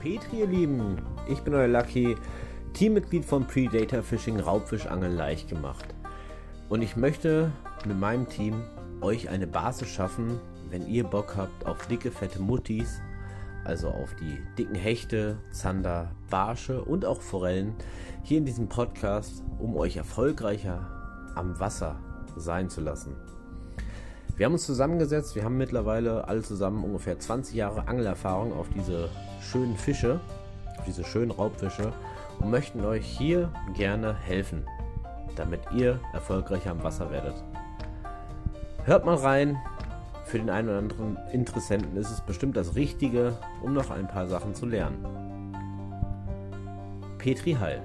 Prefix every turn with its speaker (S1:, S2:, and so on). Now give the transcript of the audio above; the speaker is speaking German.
S1: Petri, ihr Lieben, ich bin euer Lucky, Teammitglied von Predator Fishing Raubfischangeln leicht gemacht. Und ich möchte mit meinem Team euch eine Basis schaffen, wenn ihr Bock habt auf dicke, fette Muttis, also auf die dicken Hechte, Zander, Barsche und auch Forellen, hier in diesem Podcast, um euch erfolgreicher am Wasser sein zu lassen. Wir haben uns zusammengesetzt, wir haben mittlerweile alle zusammen ungefähr 20 Jahre Angelerfahrung auf diese schönen Fische, auf diese schönen Raubfische und möchten euch hier gerne helfen, damit ihr erfolgreicher am Wasser werdet. Hört mal rein, für den einen oder anderen Interessenten ist es bestimmt das Richtige, um noch ein paar Sachen zu lernen. Petri Heil